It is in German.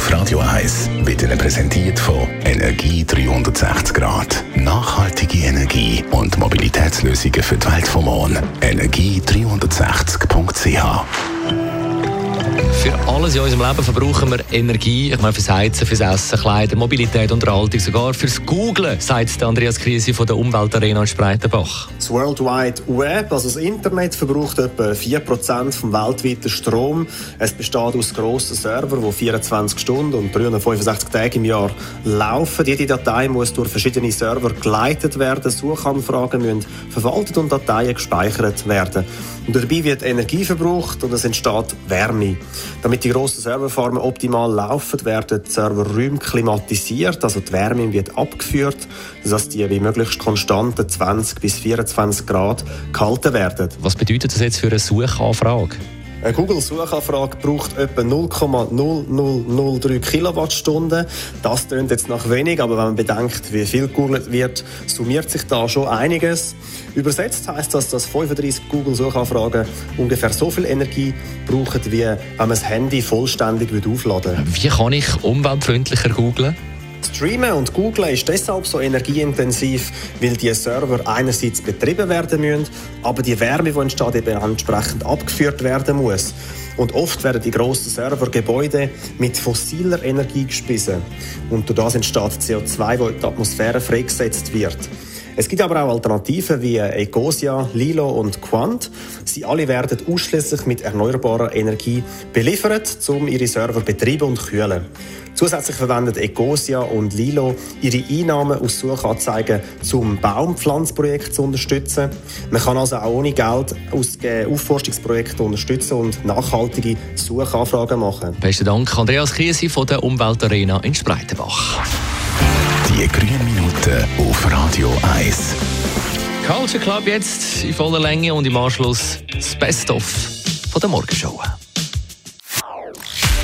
auf Radio 1 wird Ihnen präsentiert von Energie 360 Grad. Nachhaltige Energie und Mobilitätslösungen für die Welt vom Morgen. Energie360.ch für alles in unserem Leben verbrauchen wir Energie. Ich meine, fürs Heizen, fürs Essen, Kleider, Mobilität, Unterhaltung, sogar fürs Googlen, sagt Andreas Krise von der Umweltarena in Spreitenbach. Das World Wide Web, also das Internet, verbraucht etwa 4% vom weltweiten Strom. Es besteht aus grossen Servern, die 24 Stunden und 365 Tage im Jahr laufen. Jede Datei muss durch verschiedene Server geleitet werden. Suchanfragen müssen verwaltet und Dateien gespeichert werden. Und dabei wird Energie verbraucht und es entsteht Wärme. Damit die grossen Serverfarmen optimal laufen, werden die Serverräume klimatisiert, also die Wärme wird abgeführt, sodass die wie möglichst konstanten 20 bis 24 Grad gehalten werden. Was bedeutet das jetzt für eine Suchanfrage? Eine Google-Suchanfrage braucht etwa 0,0003 Kilowattstunden. Das klingt jetzt nach wenig, aber wenn man bedenkt, wie viel gegoogelt wird, summiert sich da schon einiges. Übersetzt heißt das, dass 35 Google-Suchanfragen ungefähr so viel Energie brauchen, wie wenn man das Handy vollständig aufladen würde. Wie kann ich umweltfreundlicher googlen? Streamen und Googlen ist deshalb so energieintensiv, weil die Server einerseits betrieben werden müssen, aber die Wärme, die entsteht, eben entsprechend abgeführt werden muss. Und oft werden die grossen Servergebäude mit fossiler Energie gespissen. Und durch das entsteht CO2, das in die Atmosphäre freigesetzt wird. Es gibt aber auch Alternativen wie Ecosia, Lilo und Quant. Sie alle werden ausschließlich mit erneuerbarer Energie beliefert, um ihre Server betreiben und kühlen. Zusätzlich verwendet Ecosia und Lilo ihre Einnahmen aus Suchanzeigen zum Baumpflanzprojekt zu unterstützen. Man kann also auch ohne Geld aus Aufforstungsprojekten unterstützen und nachhaltige Suchanfragen machen. Besten Dank, Andreas Kiesi von der Umweltarena in Spreitenbach. Die grünen Minuten auf Radio 1. Culture Club jetzt in voller Länge und im Anschluss das Best-of von der Morgenshow.